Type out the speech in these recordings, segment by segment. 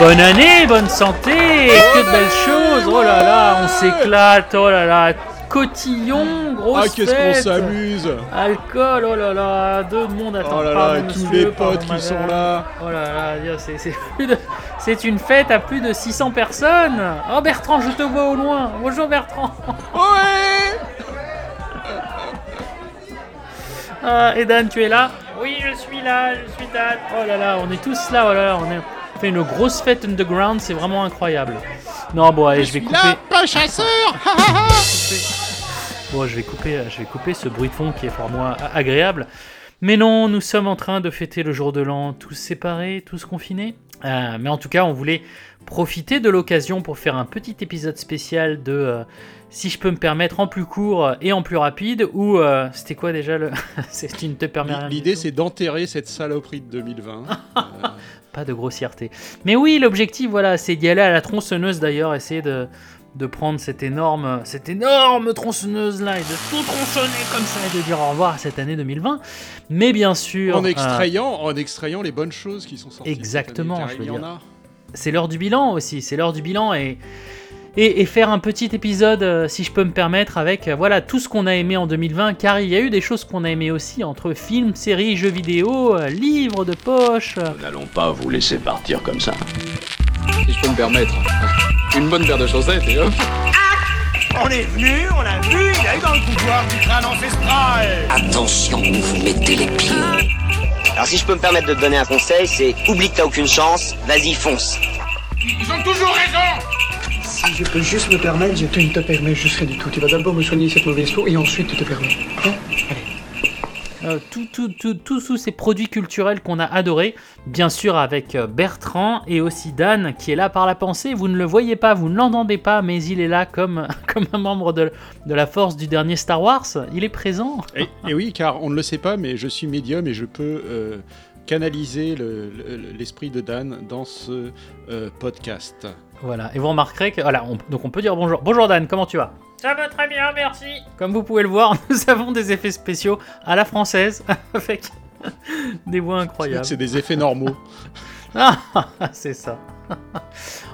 Bonne année, bonne santé, que de belles choses. Oh là là, on s'éclate. Oh là là, cotillon, grosse Ah, qu'est-ce qu'on fête. s'amuse Alcool, oh là là, deux mondes attends. Oh là pardon, là, tous monsieur, les pardon, potes qui madame. sont là. Oh là là, Dieu, c'est c'est plus de- c'est une fête à plus de 600 personnes. Oh Bertrand, je te vois au loin. Bonjour Bertrand. Ouais Ah, et Dan, tu es là? Oui, je suis là, je suis Dan. Oh là là, on est tous là, oh là là, on, est... fait une grosse fête underground, c'est vraiment incroyable. Non, bon, allez, je, vais couper. Là, pas chasseur Bon, je vais couper, euh, je vais couper ce bruit de fond qui est pour moi agréable. Mais non, nous sommes en train de fêter le jour de l'an, tous séparés, tous confinés. Euh, mais en tout cas, on voulait profiter de l'occasion pour faire un petit épisode spécial de, euh, si je peux me permettre, en plus court et en plus rapide. Ou euh, c'était quoi déjà le C'est tu ne te permets rien. du L'idée, c'est d'enterrer cette saloperie de 2020. Pas de grossièreté. Mais oui, l'objectif, voilà, c'est d'y aller à la tronçonneuse d'ailleurs, essayer de, de prendre cette énorme, cette énorme tronçonneuse là et de tout tronçonner comme ça et de dire au revoir à cette année 2020. Mais bien sûr, en euh, extrayant, en extrayant les bonnes choses qui sont sorties. Exactement, année, je veux dire. c'est l'heure du bilan aussi, c'est l'heure du bilan et, et, et faire un petit épisode, euh, si je peux me permettre, avec euh, voilà tout ce qu'on a aimé en 2020, car il y a eu des choses qu'on a aimé aussi entre films, séries, jeux vidéo, euh, livres de poche. euh, Nous n'allons pas vous laisser partir comme ça. si je peux me permettre. Une bonne paire de chaussettes et hop. On est venu, on l'a vu, il a eu dans le pouvoir du crâne ancestral. Attention où vous mettez les pieds. Alors si je peux me permettre de te donner un conseil, c'est oublie que t'as aucune chance, vas-y fonce. Ils ont toujours raison. Je peux juste me permettre, je ne te permets juste rien du tout. Tu vas d'abord me soigner cette mauvaise peau et ensuite tu te permets. Hein Allez. Euh, tout, tout, tout, tous ces produits culturels qu'on a adorés, bien sûr avec euh, Bertrand et aussi Dan qui est là par la pensée. Vous ne le voyez pas, vous ne l'entendez pas, mais il est là comme, comme un membre de, de la force du dernier Star Wars. Il est présent. Et, et oui, car on ne le sait pas, mais je suis médium et je peux euh, canaliser le- le- l'esprit de Dan dans ce euh, podcast. Voilà, et vous remarquerez que. Voilà, on- donc on peut dire bonjour. Bonjour Dan, comment tu vas? Ça va très bien, merci. Comme vous pouvez le voir, nous avons des effets spéciaux à la française avec des voix incroyables. C'est des effets normaux. Ah, c'est ça.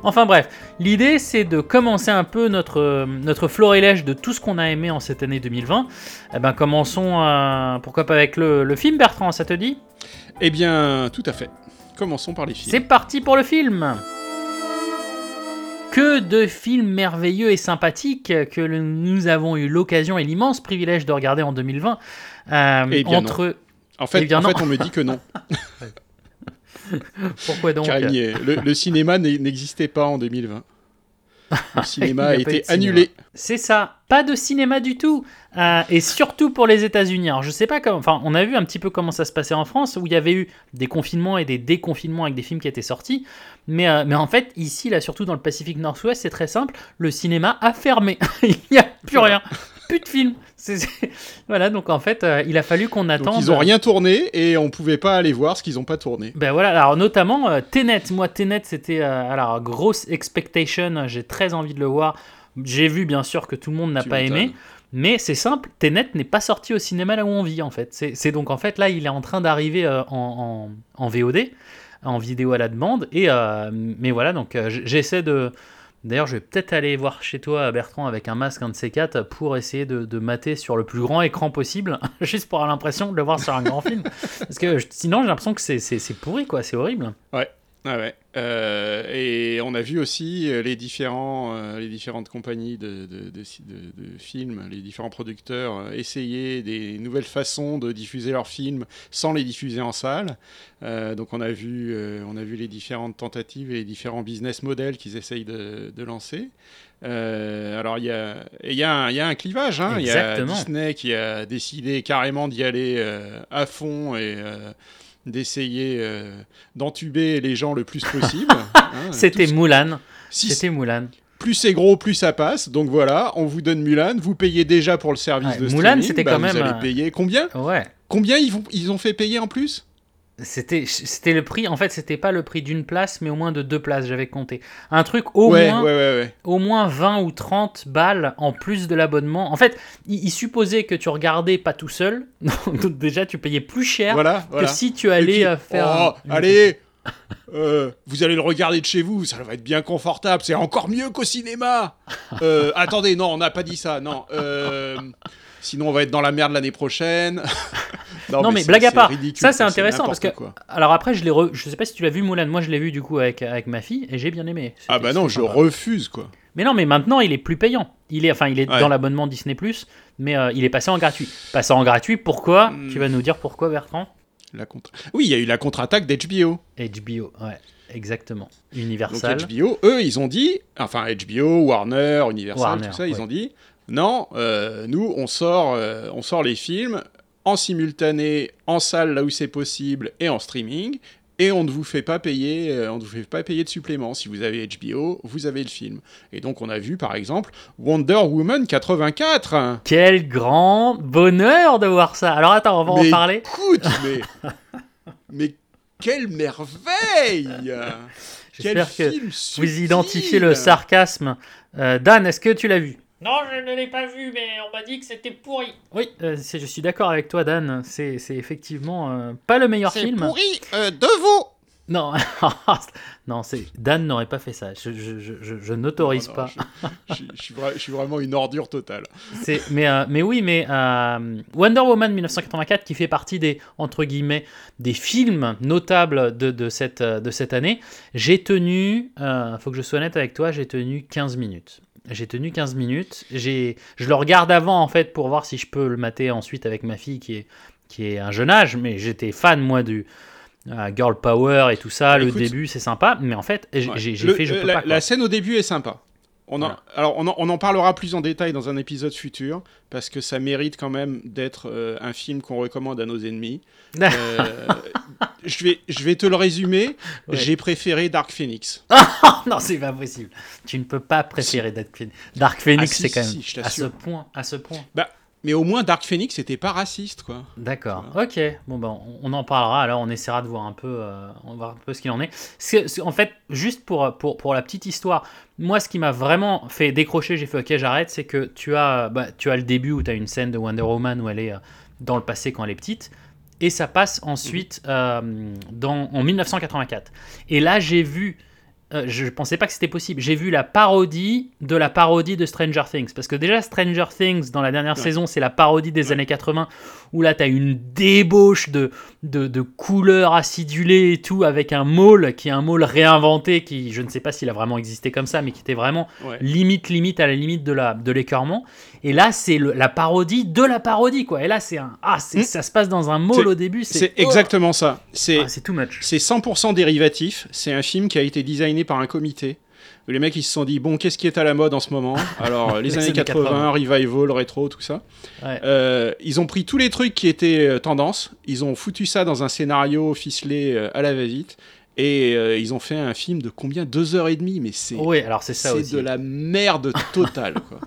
enfin bref, l'idée c'est de commencer un peu notre, notre florilège de tout ce qu'on a aimé en cette année 2020. Eh ben commençons, euh, pourquoi pas avec le, le film Bertrand, ça te dit? Eh bien, tout à fait. Commençons par les films. C'est parti pour le film que de films merveilleux et sympathiques que le- nous avons eu l'occasion et l'immense privilège de regarder en 2020. euh, Eh bien, entre En fait, Eh bien, en non. fait, on me dit que non. pourquoi donc? Car il y est- le, le cinéma n'existait pas en 2020. Le cinéma a été annulé. C'est ça, pas de cinéma du tout. Euh, et surtout pour les États-Unis. Alors je sais pas comment. Enfin, on a vu un petit peu comment ça se passait en France, où il y avait eu des confinements et des déconfinements avec des films qui étaient sortis. Mais, euh, mais en fait, ici, là, surtout dans le Pacifique Nord-Ouest, c'est très simple. Le cinéma a fermé. il n'y a plus rien. Plus de. C'est- c'est- Voilà, donc en fait, euh, il a fallu qu'on attende. Donc ils ont rien tourné et on pouvait pas aller voir ce qu'ils ont pas tourné. Ben voilà, alors notamment euh, Tenet. Moi, Tenet, c'était euh, alors grosse expectation. J'ai très envie de le voir. J'ai vu bien sûr que tout le monde n'a Tu pas m'étonnes. aimé, mais c'est simple. Tenet n'est pas sorti au cinéma là où on vit en fait. C'est c'est donc en fait là, il est en train d'arriver euh, en, en- en VOD, en vidéo à la demande. Et euh, mais voilà, donc euh, j'essaie de. D'ailleurs, je vais peut-être aller voir chez toi, Bertrand, avec un masque, un de ces quatre, pour essayer de, de mater sur le plus grand écran possible, juste pour avoir l'impression de le voir sur un grand film. Parce que sinon, j'ai l'impression que c'est- c'est c'est pourri, quoi, c'est horrible. Ah ouais. Euh, et on a vu aussi euh, les, différents, euh, les différentes compagnies de, de, de- de- de films, les différents producteurs essayer des nouvelles façons de diffuser leurs films sans les diffuser en salle. Euh, donc on a, vu, on a vu les différentes tentatives et les différents business models qu'ils essayent de, de lancer. Alors il y a, et il y, a y a un clivage. hein. Il y a. Disney qui a décidé carrément d'y aller à fond et d'essayer euh, d'entuber les gens le plus possible. hein. C'était Mulan. si C'était Mulan. plus c'est gros, plus ça passe. Donc voilà, on vous donne Mulan, vous payez déjà pour le service Ouais, de Mulan, streaming. c'était bah, quand vous même, allez euh, payer combien? Ouais. Combien ils, vont, ils ont fait payer en plus? C'était c'était le prix. En fait, c'était pas le prix d'une place, mais au moins de deux places. J'avais compté. Un truc au ouais, moins, ouais, ouais, ouais. au moins 20 ou 30 balles en plus de l'abonnement. En fait, il, il supposait que tu regardais pas tout seul. Donc déjà, tu payais plus cher Voilà, que voilà. si tu allais puis- euh, faire. Oh, allez Euh, vous allez le regarder de chez vous, ça va être bien confortable, c'est encore mieux qu'au cinéma. Euh, attendez, non, on n'a pas dit ça, non. Euh, sinon, on va être dans la merde l'année prochaine. Non, mais blague à part, ridicule, ça c'est intéressant parce que quoi. alors après je l'ai re- je sais pas si tu l'as vu Moulin, moi je l'ai vu du coup avec avec ma fille et j'ai bien aimé. Ah bah non, je sympa. refuse quoi. Mais non, mais maintenant il est plus payant. Il est enfin il est Ouais. dans l'abonnement Disney mais euh, il est passé en gratuit. Passé en gratuit, pourquoi Hmm. Tu vas nous dire pourquoi Bertrand? La contre... Oui, il y a eu la contre-attaque d'HBO. HBO, ouais, exactement. Donc Universal. HBO, eux, ils ont dit, enfin HBO, Warner, Universal, Warner, tout ça, ils ont dit, non, euh, nous, on sort, euh, on sort les films en simultané, en salle là où c'est possible, et en streaming, et on ne vous fait pas payer, euh, on ne vous fait pas payer de supplément. Si vous avez HBO, vous avez le film. Et donc on a vu, par exemple, Wonder Woman 84. Quel grand bonheur de voir ça. Alors attends, on va mais en parler. Écoute, mais, mais quelle merveille Quel J'espère que film vous identifiez le sarcasme. Euh, Dan, est-ce que tu l'as vu? Non, je ne l'ai pas vu, mais on m'a dit que c'était pourri. Oui, euh, c'est- je suis d'accord avec toi, Dan. C'est c'est effectivement euh, pas le meilleur C'est film. pourri euh, de vous Non, non, c'est Dan n'aurait pas fait ça. Je, je, je, je- je n'autorise pas. Je, je- je suis vra- je suis vraiment une ordure totale. C'est- mais, euh, mais oui, mais euh, Wonder Woman 1984 qui fait partie des entre guillemets des films notables de, de cette de cette année. J'ai tenu, euh, faut que je sois honnête avec toi, j'ai tenu 15 minutes. J'ai tenu 15 minutes. J'ai, je le regarde avant en fait pour voir si je peux le mater ensuite avec ma fille qui est qui est un jeune âge, mais j'étais fan moi du euh, girl power et tout ça. le Écoute- début c'est sympa, mais en fait j'ai Ouais. Le- fait je euh, peux la, pas. la scène au début est sympa. On en, Voilà. Alors, on en, on en parlera plus en détail dans un épisode futur, parce que ça mérite quand même d'être euh, un film qu'on recommande à nos ennemis. Euh, je, vais, je vais te le résumer. Ouais. J'ai préféré Dark Phoenix. non, c'est pas possible. Tu ne peux pas préférer Dark Phoenix. Dark Phoenix, Ah, si, c'est quand si, même si, à ce point, à ce point. Mais au moins, Dark Phoenix, c'était pas raciste, quoi. D'accord. Ok. Bon ben, on- on en parlera. Alors, on essaiera de voir un peu, euh, on va voir un peu ce qu'il en est. En fait, juste pour, pour pour la petite histoire, moi, ce qui m'a vraiment fait décrocher, j'ai fait ok, j'arrête, c'est que tu as, bah, tu as le début où tu as une scène de Wonder Woman où elle est euh, dans le passé quand elle est petite. Et ça passe ensuite euh, dans, en 1984. Et là, j'ai vu, euh, je pensais pas que c'était possible, j'ai vu la parodie de la parodie de Stranger Things. Parce que déjà, Stranger Things, dans la dernière Ouais. saison, c'est la parodie des Ouais. années 80, où là, tu as une débauche de, de, de couleurs acidulées et tout, avec un mâle qui est un mâle réinventé, qui, je ne sais pas s'il a vraiment existé comme ça, mais qui était vraiment Ouais. limite, limite, à la limite de la de l'écœurement. Et là, c'est la parodie de la parodie, quoi. Et là, c'est un. Ah, c'est- Mm. ça se passe dans un C'est- au début. C'est oh. exactement ça. C'est Ah, c'est too much. C'est 100% dérivatif. C'est un film qui a été designé par un comité. Les mecs ils se sont dit bon qu'est-ce qui est à la mode en ce moment Alors les, Les années années 80, 80. revival, rétro, tout ça. Ouais. Euh, ils ont pris tous les trucs qui étaient euh, tendance. Ils ont foutu ça dans un scénario ficelé euh, à la va-vite. Et euh, ils ont fait un film de combien? Deux heures et demie. Mais c'est Oui, alors c'est ça aussi. de la merde totale. quoi.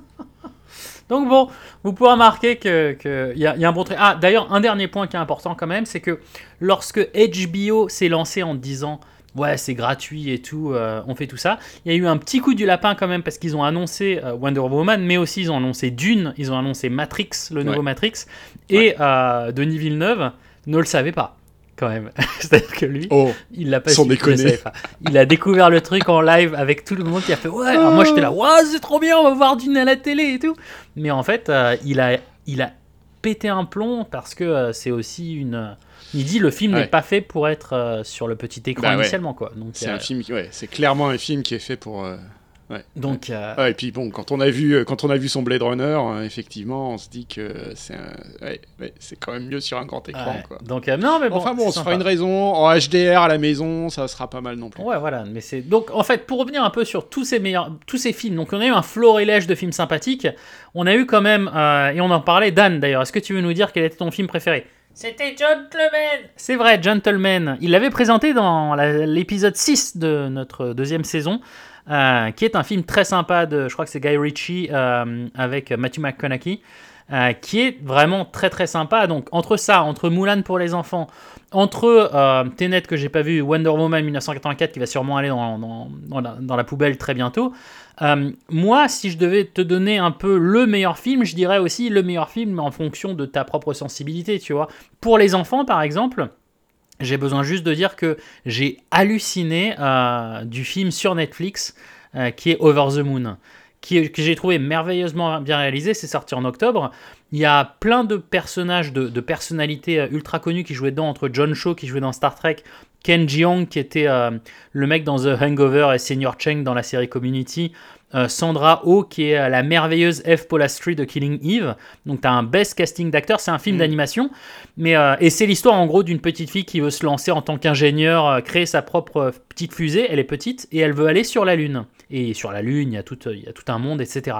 Donc bon, vous pourrez remarquer qu'il que y, y a un bon trait. Ah, d'ailleurs, un dernier point qui est important quand même, c'est que lorsque HBO s'est lancé en disant ouais c'est gratuit et tout, euh, on fait tout ça, il y a eu un petit coup du lapin quand même parce qu'ils ont annoncé euh, Wonder Woman, mais aussi ils ont annoncé Dune, ils ont annoncé Matrix, le nouveau Ouais. Matrix, et euh, Denis Villeneuve ne le savait pas quand même. C'est-à-dire que lui, Oh, il l'a pas su, il pas. Il a découvert le truc en live avec tout le monde qui a fait ouais. Alors moi j'étais là, ouais c'est trop bien, on va voir Dune à la télé et tout. Mais en fait, il a il a pété un plomb parce que c'est aussi une. Il dit le film Ouais. n'est pas fait pour être euh, sur le petit écran Bah initialement quoi. Donc c'est euh, un film qui, ouais, c'est clairement un film qui est fait pour. euh, donc euh, Ouais, et puis bon, quand on a vu, euh, quand on a vu son Blade Runner, euh, effectivement, on se dit que c'est un- c'est quand même mieux sur un grand écran. Quoi. donc euh, non mais bon. enfin bon, on se fera une raison en HDR à la maison, ça sera pas mal non plus. Ouais, voilà, mais c'est donc en fait pour revenir un peu sur tous ces meilleurs, tous ces films. Donc on a eu un florilège de films sympathiques. On a eu quand même euh, et on en parlait. Dan d'ailleurs, est-ce que tu veux nous dire quel était ton film préféré? C'était Gentleman. C'est vrai, Gentleman. Il l'avait présenté dans l'épisode 6 de notre deuxième saison, euh, qui est un film très sympa de, je crois que c'est Guy Ritchie euh, avec Matthew McConaughey, euh, qui est vraiment très très sympa. Donc entre ça, entre Mulan pour les enfants, entre euh, que j'ai pas vu, Wonder Woman 1984 qui va sûrement aller dans, dans- la, poubelle très bientôt. euh, moi, si je devais te donner un peu le meilleur film, je dirais aussi le meilleur film en fonction de ta propre sensibilité, tu vois. Pour les enfants, par exemple, J'ai besoin juste de dire que j'ai halluciné euh, du film sur Netflix qui est Over the Moon, qui, que j'ai trouvé merveilleusement bien réalisé. C'est sorti en octobre. Il y a plein de personnages, de, personnalités euh, ultra connues qui jouaient dedans, entre John Shaw qui jouait dans Star Trek, Ken Jeong qui était euh, le mec dans The Hangover et Senior Cheng dans la série Community, euh, Sandra Oh qui est euh, la merveilleuse F. Polastri de Killing Eve. Donc tu as un best casting d'acteurs, c'est un film Mm. d'animation. Mais, euh, et c'est l'histoire en gros d'une petite fille qui veut se lancer en tant qu'ingénieur, euh, créer sa propre petite fusée. Elle est petite et elle veut aller sur la Lune. Et sur la Lune, il y a tout, il y a tout un monde, etc.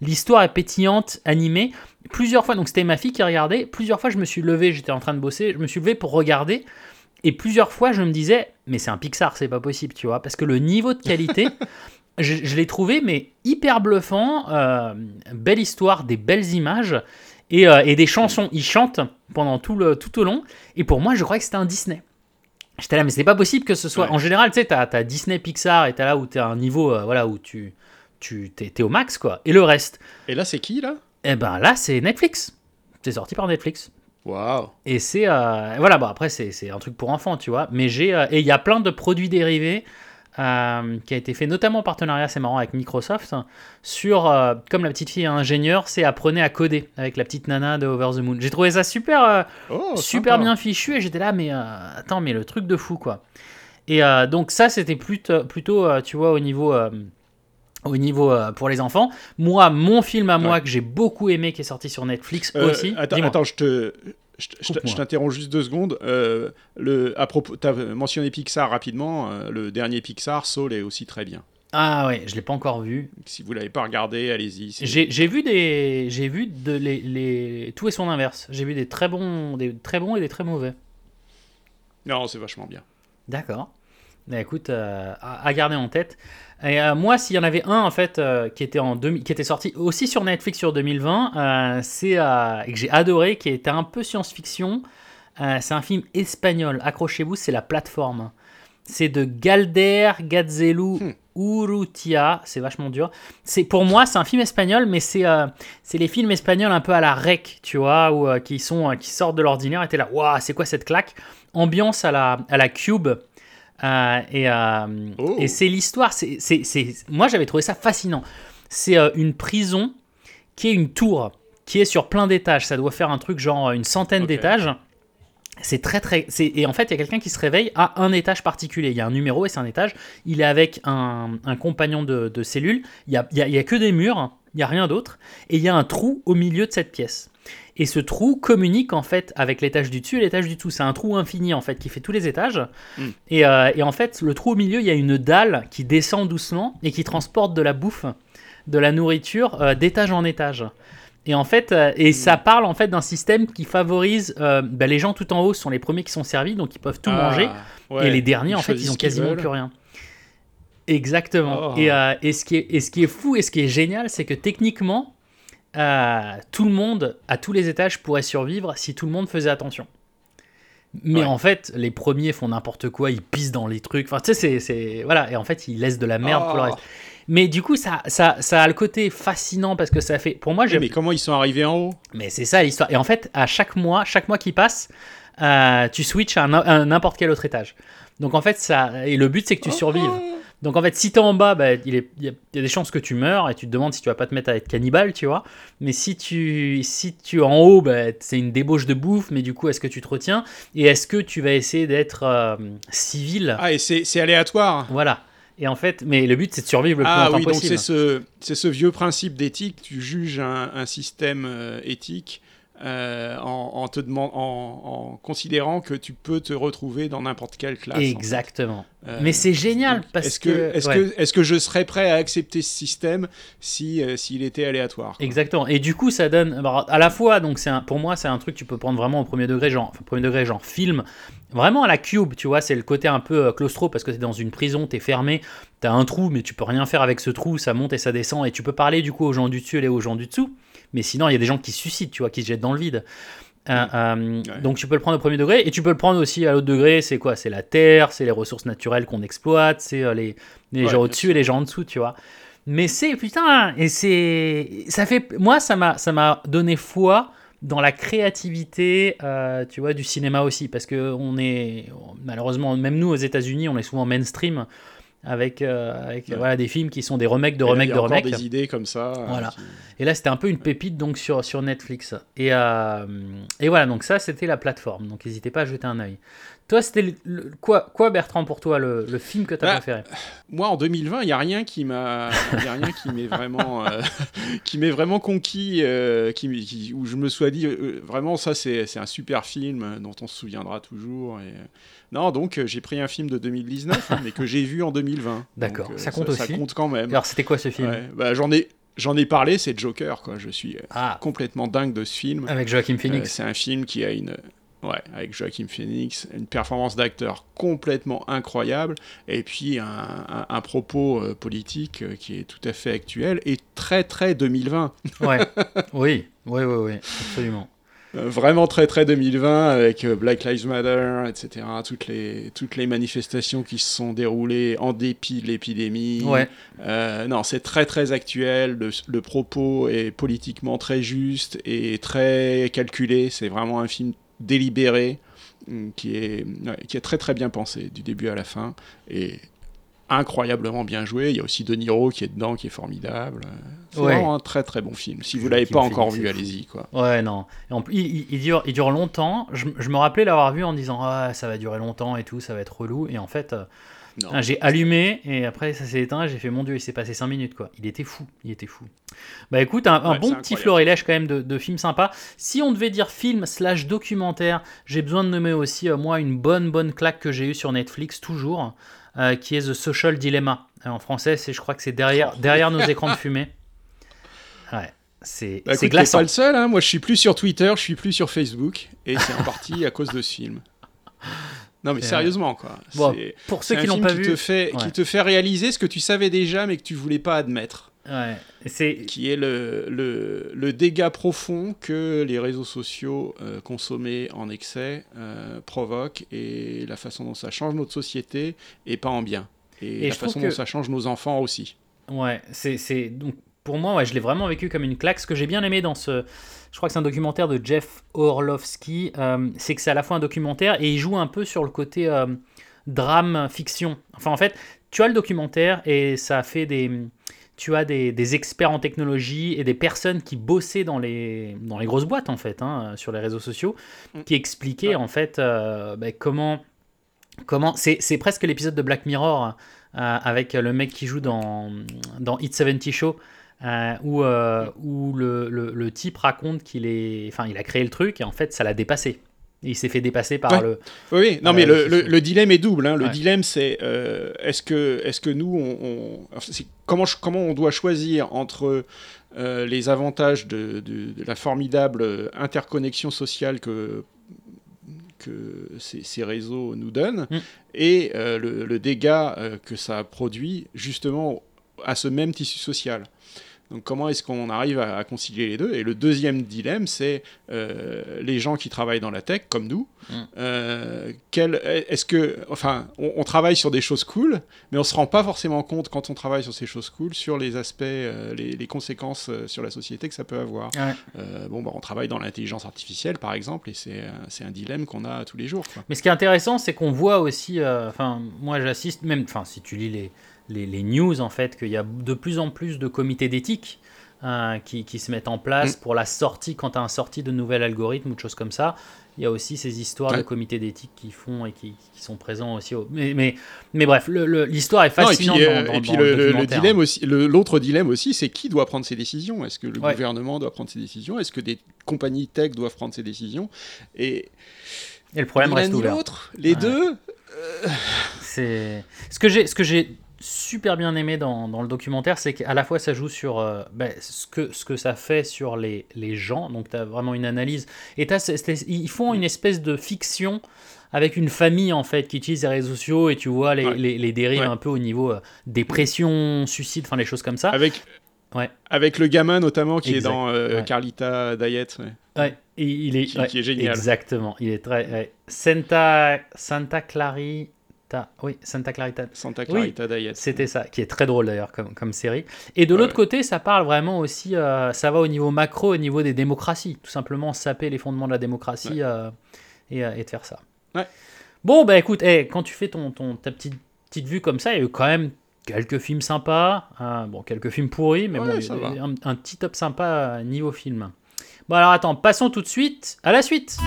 L'histoire est pétillante, animée. Plusieurs fois, donc c'était ma fille qui regardait. Plusieurs fois, je me suis levé, j'étais en train de bosser, je me suis levé pour regarder. Et plusieurs fois, je me disais, mais c'est un Pixar, c'est pas possible, tu vois, parce que le niveau de qualité, je, je l'ai trouvé, mais hyper bluffant. euh, belle histoire, des belles images et, euh, et des chansons. Ils chantent pendant tout, le, tout au long. Et pour moi, je croyais que c'était un Disney. J'étais là, mais c'est pas possible que ce soit. Ouais. En général, tu sais, t'as as Disney, Pixar, et t'as là où t'es à un niveau, euh, voilà, où tu, tu t'es, t'es au max, quoi. Et le reste, Et là, c'est qui là? Eh ben là, c'est Netflix. C'est sorti par Netflix. Waouh. Et c'est voilà, bon après c'est c'est un truc pour enfants, tu vois. Mais j'ai et il y a plein de produits dérivés euh, qui a été fait notamment en partenariat, c'est marrant avec Microsoft sur euh, comme la petite fille est ingénieure, c'est apprenez à coder avec la petite nana de Over the Moon. J'ai trouvé ça super euh, Oh, super sympa. bien fichu et j'étais là mais attends mais le truc de fou quoi. Et donc ça c'était plutôt plutôt tu vois au niveau au niveau euh, pour les enfants. Moi, mon film à moi Ouais. que j'ai beaucoup aimé qui est sorti sur Netflix Euh, aussi. Attends, attends, je te. Je, t'interromps juste deux secondes. Euh, le, à propos, mentionné Pixar rapidement. euh, le dernier Pixar, Soul, est aussi très bien. Ah ouais, je l'ai pas encore vu. Si vous l'avez pas regardé, allez-y. J'ai vu des, j'ai vu de les, les- tout et son inverse. J'ai vu des très bons, des très bons et des très mauvais. Non, c'est vachement bien. D'accord. Bah, écoute, euh, à, à garder en tête. Et euh, moi, s'il y en avait un en fait euh, qui était en 2000 qui était sorti aussi sur Netflix sur 2020, euh, c'est euh, et que j'ai adoré, qui était un peu science-fiction. C'est un film espagnol. Accrochez-vous, c'est la plateforme. C'est de Galder Gazelu Hmm. Urrutia. C'est vachement dur. C'est pour moi, c'est un film espagnol, mais c'est c'est les films espagnols un peu à la rec, tu vois, ou qui sont qui sortent de l'ordinaire. Et t'es là, waouh, c'est quoi cette claque? Ambiance à la à la Cube. Euh, et euh, Oh. et c'est l'histoire. c'est c'est- Moi, j'avais trouvé ça fascinant. C'est euh, une prison qui est une tour qui est sur plein d'étages. Ça doit faire un truc genre une centaine d'étages. C'est très très. c'est- Et en fait, il y a quelqu'un qui se réveille à un étage particulier. Il y a un numéro et c'est un étage. Il est avec un, un compagnon de, de cellule. Il n'y a, y a- y a que des murs. Il n'y a rien d'autre. Et il y a un trou au milieu de cette pièce. Et ce trou communique en fait avec l'étage du dessus et l'étage du dessous. C'est un trou infini en fait qui fait tous les étages. Mm. Et, euh, et en fait, le trou au milieu, il y a une dalle qui descend doucement et qui transporte de la bouffe, de la nourriture euh, d'étage en étage. Et en fait, euh, et ça parle en fait d'un système qui favorise euh, bah, les gens tout en haut sont les premiers qui sont servis, donc ils peuvent tout Ah, manger. ouais, et les derniers, en fait, ils ont quasiment plus rien. Exactement. Oh. Et, euh, et, ce qui est, et ce qui est fou et ce qui est génial, c'est que techniquement, euh, tout le monde, à tous les étages, pourrait survivre si tout le monde faisait attention. Mais Ouais. en fait, les premiers font n'importe quoi, ils pissent dans les trucs. Enfin, tu sais, c'est- c'est. Voilà. Et en fait, ils laissent de la merde pour le Oh. reste. Mais du coup, ça, ça, ça a le côté fascinant parce que ça fait. Pour moi, j'aime. mais comment ils sont arrivés en haut? Mais c'est ça l'histoire. Et en fait, à chaque mois, chaque mois qui passe, euh, tu switches à n'importe quel autre étage. Donc en fait, ça. Et le but, c'est que tu Oh. survives. Donc en fait, si t'es en bas, bah, il, est- il y a, des chances que tu meurs et tu te demandes si tu vas pas te mettre à être cannibale, tu vois. Mais si tu, si tu es en haut, bah, c'est une débauche de bouffe, mais du coup, est-ce que tu te retiens? Et est-ce que tu vas essayer d'être euh, civil? Ah, et c'est c'est aléatoire. Voilà. Et en fait, mais le but, c'est de survivre le plus Ah longtemps oui, donc possible. c'est ce, c'est ce vieux principe d'éthique. Tu juges un, un système euh, éthique euh, en, en te en, en considérant que tu peux te retrouver dans n'importe quelle classe. en fait. Exactement. Euh, mais c'est génial donc, parce est-ce que, est-ce ouais. que, est-ce que je serais prêt à accepter ce système si euh, s'il était aléatoire quoi? Exactement. Et du coup, ça donne à la fois, donc c'est un- pour moi, c'est un truc que tu peux prendre vraiment au premier degré, genre, enfin, premier degré, genre film, vraiment à la cube, tu vois, c'est le côté un peu claustro parce que t'es dans une prison, t'es fermé, t'as un trou, mais tu peux rien faire avec ce trou, ça monte et ça descend, et tu peux parler du coup aux gens du dessus et aux gens du dessous, mais sinon il y a des gens qui se suicident, tu vois, qui se jettent dans le vide. Euh, euh, Ouais. Donc tu peux le prendre au premier degré et tu peux le prendre aussi à l'autre degré. C'est quoi? C'est la terre, c'est les ressources naturelles qu'on exploite, c'est euh, les, les Ouais, gens au-dessus et les gens en dessous, tu vois. Mais c'est putain et c'est ça fait moi ça m'a ça m'a donné foi dans la créativité, euh, tu vois, du cinéma aussi, parce que on est malheureusement, même nous aux États-Unis, on est souvent mainstream avec, euh, avec Ouais. voilà, des films qui sont des remakes de remakes de remakes. des idées comme ça. euh, Voilà. qui- Et là, c'était un peu une pépite donc sur, sur Netflix. Et, euh, et voilà, donc ça, c'était la plateforme. Donc n'hésitez pas à jeter un œil. Toi, c'était le- le- quoi, quoi, Bertrand, pour toi, le, le film que tu as Bah, préféré? Moi, en 2020, il n'y a rien qui m'a, y a rien qui m'est vraiment, euh, qui m'est vraiment conquis, euh, qui, qui- où je me sois dit euh, vraiment ça, c'est, c'est un super film dont on se souviendra toujours. Et, non, donc j'ai pris un film de 2019, hein, mais que j'ai vu en 2020. D'accord, Donc, ça compte Ça aussi. compte quand même. Alors, c'était quoi ce film? Ouais, bah, j'en ai, j'en ai parlé, c'est Joker, quoi. Je suis Ah, complètement dingue de ce film. avec Joaquin Euh, Phoenix. c'est un film qui a une. Ouais, avec Joaquin Phoenix, une performance d'acteur complètement incroyable, et puis un, un- un propos euh, politique euh, qui est tout à fait actuel et très très 2020. Ouais. oui, oui, oui, oui, absolument. Euh, vraiment très très 2020 avec Black Lives Matter, etc. Toutes les, toutes les manifestations qui se sont déroulées en dépit de l'épidémie. Ouais. Non, c'est très très actuel. Le, le propos est politiquement très juste et très calculé. C'est vraiment un film délibéré hum, qui est, ouais, qui est très très bien pensé du début à la fin et incroyablement bien joué. Il y a aussi De Niro qui est dedans, qui est formidable. C'est Ouais. vraiment un très très bon film. Si vous l'avez pas encore vu, allez-y quoi. Ouais, non. Et en plus, il, dure, il dure longtemps. Je, je me rappelais l'avoir vu en disant ah, ça va durer longtemps et tout, ça va être relou. Et en fait, euh. Ah, j'ai allumé et après ça s'est éteint. J'ai fait mon Dieu, il s'est passé 5 minutes quoi. Il était fou, il était fou. Bah écoute, un, un Ouais, bon petit florilège quand même de, de films sympas. Si on devait dire film slash documentaire, j'ai besoin de nommer aussi euh, moi une bonne bonne claque que j'ai eue sur Netflix toujours, euh, qui est The Social Dilemma. Euh, En français, c'est je crois que c'est derrière Oh. derrière nos écrans de fumée. Ouais, c'est Bah, glaçant. pas le seul, hein. moi je suis plus sur Twitter, je suis plus sur Facebook, et c'est en partie à cause de ce film. Non mais C'est- sérieusement quoi. Bon, pour ceux qui l'ont pas qui vu, te fait, ouais. qui te fait réaliser ce que tu savais déjà mais que tu voulais pas admettre. Ouais, c'est Qui est le, le, le dégât profond que les réseaux sociaux euh, consommés en excès euh, provoquent et la façon dont ça change notre société et pas en bien. Et, Et la façon que- dont ça change nos enfants aussi. Ouais, c'est donc pour moi, ouais, je l'ai vraiment vécu comme une claque. Ce que j'ai bien aimé dans ce, je crois que c'est un documentaire de Jeff Orlovsky, euh, c'est que c'est à la fois un documentaire et il joue un peu sur le côté euh, drame fiction. Enfin, en fait, tu as le documentaire et ça a fait des, tu as des, des experts en technologie et des personnes qui bossaient dans les, dans les grosses boîtes en fait, hein, sur les réseaux sociaux, Mm. qui expliquaient Ouais. en fait euh, ben, comment, comment, c'est, c'est presque l'épisode de Black Mirror. avec le mec qui joue dans, dans Hit 70 Show, euh, où, euh, où le, le- le type raconte qu'il est, enfin, il a créé le truc et en fait, ça l'a dépassé. Et il s'est fait dépasser par Ouais. le. Oui, oui. non, Ah, mais le, le- dilemme est double. hein. Le Ouais. dilemme, c'est euh, est-ce que, est que nous, on, on- comment, comment on doit choisir entre euh, les avantages de, de- de la formidable interconnexion sociale que, que ces, ces réseaux nous donnent Mm. et euh, le, le dégât euh, que ça produit justement à ce même tissu social. Donc comment est-ce qu'on arrive à, à concilier les deux? Et le deuxième dilemme, c'est euh, les gens qui travaillent dans la tech, comme nous. Mm. euh, est-ce que, enfin, on, on travaille sur des choses cool, mais on se rend pas forcément compte quand on travaille sur ces choses cool sur les aspects, euh, les, les conséquences sur la société que ça peut avoir. Ouais. Bon, bah, on travaille dans l'intelligence artificielle, par exemple, et c'est un- c'est un dilemme qu'on a tous les jours. quoi. Mais ce qui est intéressant, c'est qu'on voit aussi, enfin, moi j'assiste même, enfin, si tu lis les, les, les news, en fait, qu'il y a de plus en plus de comités d'éthique euh, qui, qui se mettent en place Mm. pour la sortie, quand tu as un sortie de nouvel algorithme ou de choses comme ça. Il y a aussi ces histoires de comités d'éthique qui font et qui, qui sont présents aussi. au- Mais, mais, mais bref, l'histoire est Non, et puis, fascinante euh, dans, dans- et puis dans le, le documentaire. dilemme aussi, l'autre dilemme aussi, c'est qui doit prendre ces décisions? Est-ce que le Ouais. gouvernement doit prendre ces décisions? Est-ce que des compagnies tech doivent prendre ces décisions? Et Et le problème reste ouvert. les Ouais. deux, C'est ce que j'ai ce que j'ai super bien aimé dans, dans le documentaire, c'est qu'à la fois ça joue sur euh, ben, ce, que, ce que ça fait sur les, les gens, donc tu as vraiment une analyse, et ils font une espèce de fiction avec une famille en fait qui utilise les réseaux sociaux et tu vois les, Ouais. les, les dérives Ouais. un peu au niveau euh, dépression, suicide, enfin les choses comme ça. avec, Ouais. avec le gamin notamment qui Exact. est dans euh, Ouais. Carlita Diet. ouais. Et il est, Qui- est génial. Exactement, il est très. Santa, Santa Clarita Clarita. Oui, Santa Clarita. Santa Oui, Clarita Diet. C'était ça, qui est très drôle d'ailleurs comme, comme série. Et de Ouais, l'autre ouais. côté, ça parle vraiment aussi, euh, ça va au niveau macro, au niveau des démocraties. Tout simplement saper les fondements de la démocratie euh, et, euh, et de faire ça. Ouais. Bon, bah écoute, eh, quand tu fais ton, ton, ta petite, petite vue comme ça, il y a eu quand même quelques films sympas. hein, bon, quelques films pourris, mais bon, il y a ça va. un, un petit top sympa niveau film. Bon, alors attends, passons tout de suite à la suite.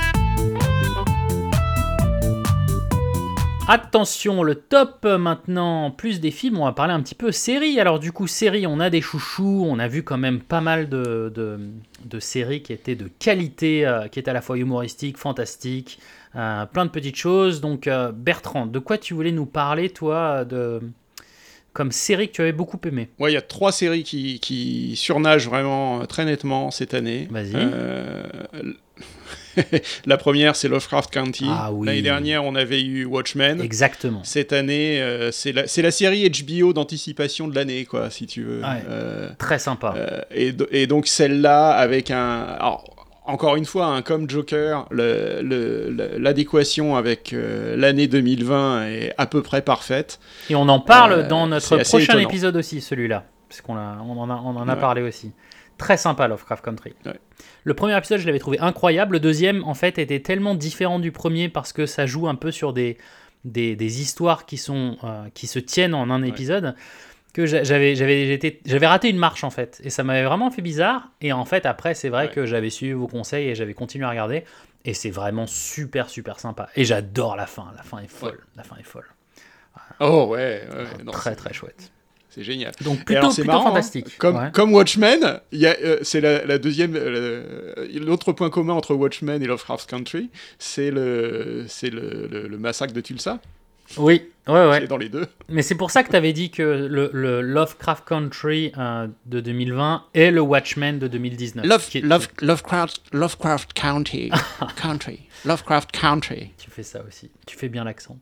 Attention, le top euh, maintenant, plus des films, on va parler un petit peu séries. Alors du coup, séries, on a des chouchous, on a vu quand même pas mal de, de, de séries qui étaient de qualité, euh, qui étaient à la fois humoristiques, fantastiques, euh, plein de petites choses. Donc euh, Bertrand, de quoi tu voulais nous parler, toi, de comme série que tu avais beaucoup aimé Ouais, il y a trois séries qui, qui surnagent vraiment très nettement cette année. Vas-y. Euh, la première, c'est Lovecraft County. Ah oui. L'année dernière, on avait eu Watchmen. Exactement. Cette année, euh, c'est la, série HBO d'anticipation de l'année, quoi, si tu veux. Ouais. Euh, Très sympa. euh, et, do- et donc celle-là, avec un... alors, encore une fois, hein, comme Joker, le- le- le- l'adéquation avec euh, l'année 2020 est à peu près parfaite. Et on en parle Euh, dans notre prochain étonnant. épisode aussi, celui-là. Parce qu'on on en a, on en a Ouais. parlé aussi. Très sympa, Lovecraft Country. Ouais. Le premier épisode, je l'avais trouvé incroyable. Le deuxième, en fait, était tellement différent du premier parce que ça joue un peu sur des, des, des histoires qui, sont, euh, qui se tiennent en un épisode que j'a- j'avais j'avais j'étais- j'avais raté une marche en fait. Et ça m'avait vraiment fait bizarre. Et en fait après c'est vrai Ouais. que j'avais suivi vos conseils et j'avais continué à regarder. Et c'est vraiment super super sympa. Et j'adore la fin. La fin est folle. La fin est folle. Oh ouais, très très chouette c'est génial. donc Et plutôt, alors, c'est plutôt marrant, hein, fantastique Comme, Ouais. comme Watchmen, euh, c'est la, la deuxième. euh, L'autre point commun entre Watchmen et Lovecraft Country, c'est le, c'est le, le- le massacre de Tulsa. oui ouais ouais dans les deux. Mais c'est pour ça que tu avais dit que le, le Lovecraft Country euh, de 2020 est le Watchmen de 2019. Love, Qui est- love, Lovecraft, Lovecraft County, country, Lovecraft Country. Fais ça aussi. Tu fais bien l'accent.